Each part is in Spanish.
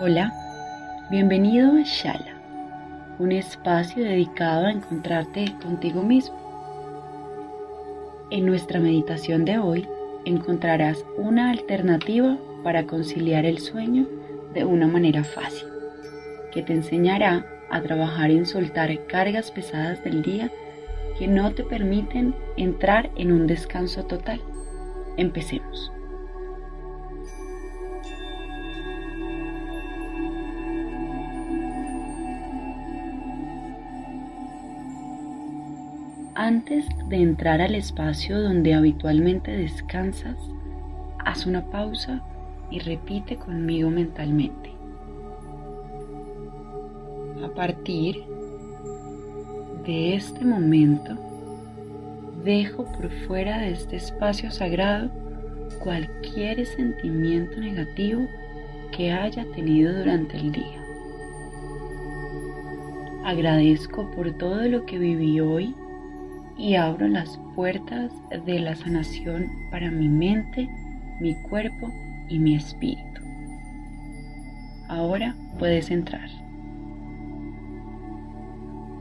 Hola, bienvenido a Shala, un espacio dedicado a encontrarte contigo mismo. En nuestra meditación de hoy encontrarás una alternativa para conciliar el sueño de una manera fácil, que te enseñará a trabajar en soltar cargas pesadas del día que no te permiten entrar en un descanso total. Empecemos. Antes de entrar al espacio donde habitualmente descansas, haz una pausa y repite conmigo mentalmente. A partir de este momento, dejo por fuera de este espacio sagrado cualquier sentimiento negativo que haya tenido durante el día. Agradezco por todo lo que viví hoy y abro las puertas de la sanación para mi mente, mi cuerpo y mi espíritu. Ahora puedes entrar.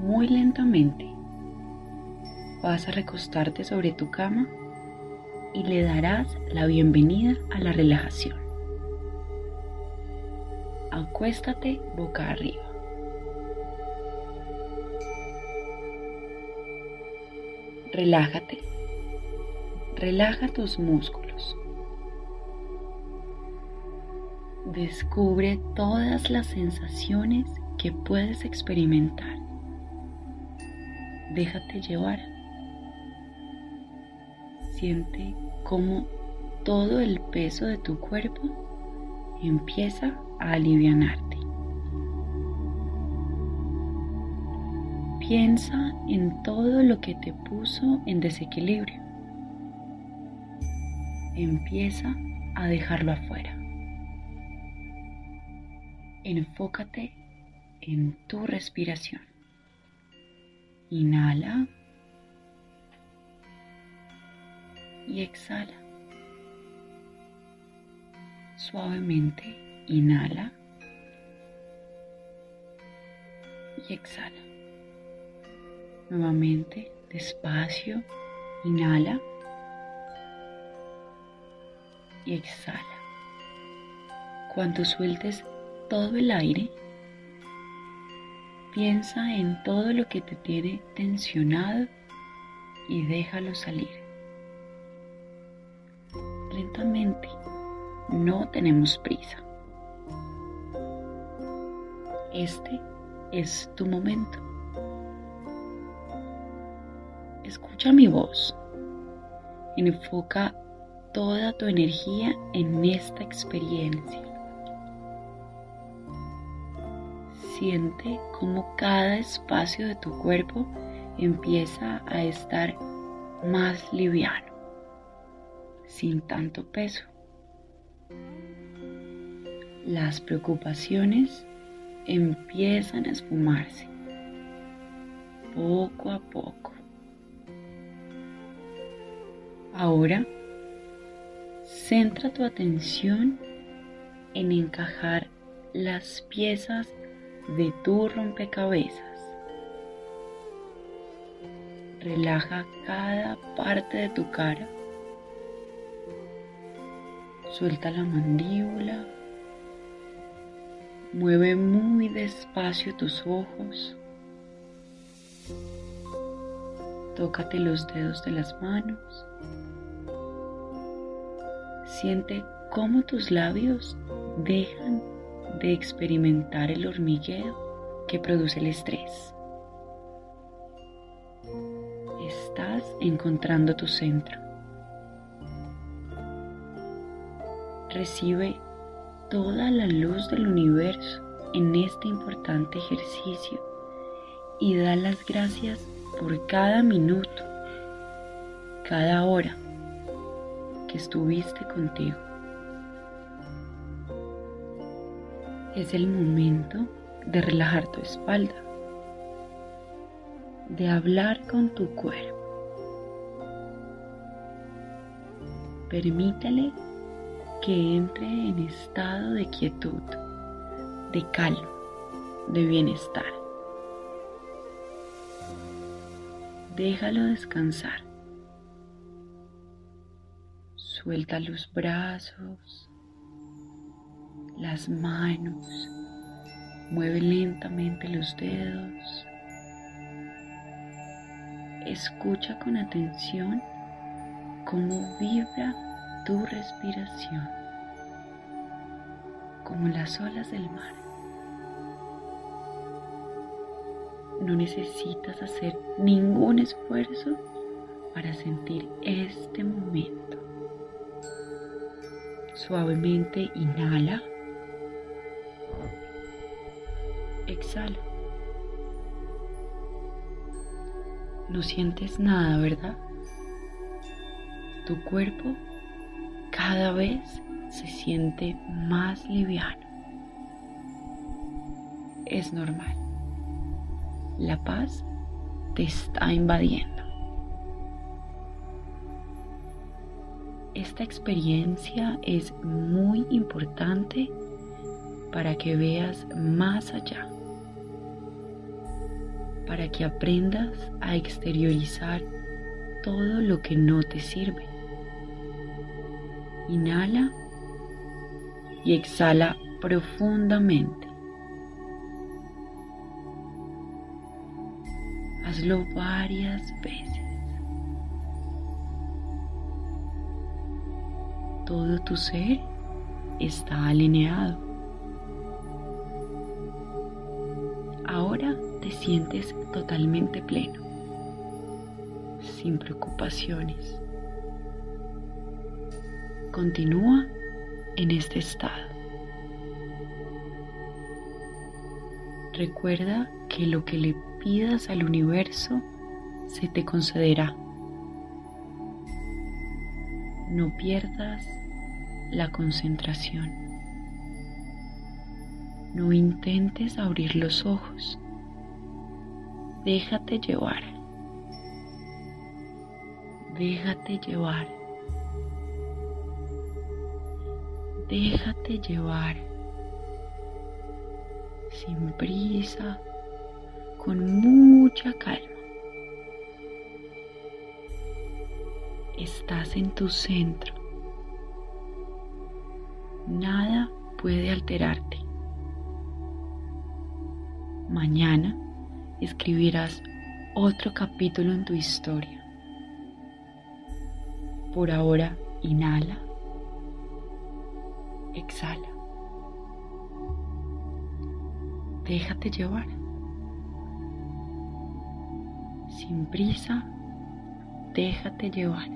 Muy lentamente vas a recostarte sobre tu cama y le darás la bienvenida a la relajación. Acuéstate boca arriba. Relájate. Relaja tus músculos. Descubre todas las sensaciones que puedes experimentar. Déjate llevar. Siente cómo todo el peso de tu cuerpo empieza a alivianarte. Piensa en todo lo que te puso en desequilibrio. Empieza a dejarlo afuera. Enfócate en tu respiración. Inhala y exhala. Suavemente inhala y exhala. Nuevamente, despacio, inhala y exhala. Cuando sueltes todo el aire, piensa en todo lo que te tiene tensionado y déjalo salir. Lentamente, no tenemos prisa. Este es tu momento. Escucha mi voz. Enfoca toda tu energía en esta experiencia. Siente cómo cada espacio de tu cuerpo empieza a estar más liviano, sin tanto peso. Las preocupaciones empiezan a esfumarse poco a poco. Ahora Centra tu atención en encajar las piezas de tu rompecabezas. Relaja cada parte de tu cara. Suelta la mandíbula. Mueve muy despacio tus ojos. Tócate los dedos de las manos. Siente cómo tus labios dejan de experimentar el hormigueo que produce el estrés. Estás encontrando tu centro. Recibe toda la luz del universo en este importante ejercicio y da las gracias por cada minuto, cada hora que estuviste contigo. Es el momento de relajar tu espalda, de hablar con tu cuerpo. Permítele que entre en estado de quietud, de calma, de bienestar. Déjalo descansar. Suelta los brazos, las manos, mueve lentamente los dedos. Escucha con atención cómo vibra tu respiración, como las olas del mar. No necesitas hacer ningún esfuerzo para sentir este momento. Suavemente inhala. Exhala. No sientes nada, ¿verdad? Tu cuerpo cada vez se siente más liviano. Es normal la paz te está invadiendo. Esta experiencia es muy importante para que veas más allá, para que aprendas a exteriorizar todo lo que no te sirve. Inhala y exhala profundamente. Hazlo varias veces. Todo tu ser está alineado. Ahora te sientes totalmente pleno, sin preocupaciones. Continúa en este estado. Recuerda que lo que le al universo se te concederá. No pierdas la concentración. No intentes abrir los ojos. Déjate llevar. Déjate llevar. Déjate llevar. Sin prisa con mucha calma. Estás en tu centro. Nada puede alterarte. Mañana escribirás otro capítulo en tu historia. Por ahora, inhala, exhala. Déjate llevar. Sin prisa, déjate llevar.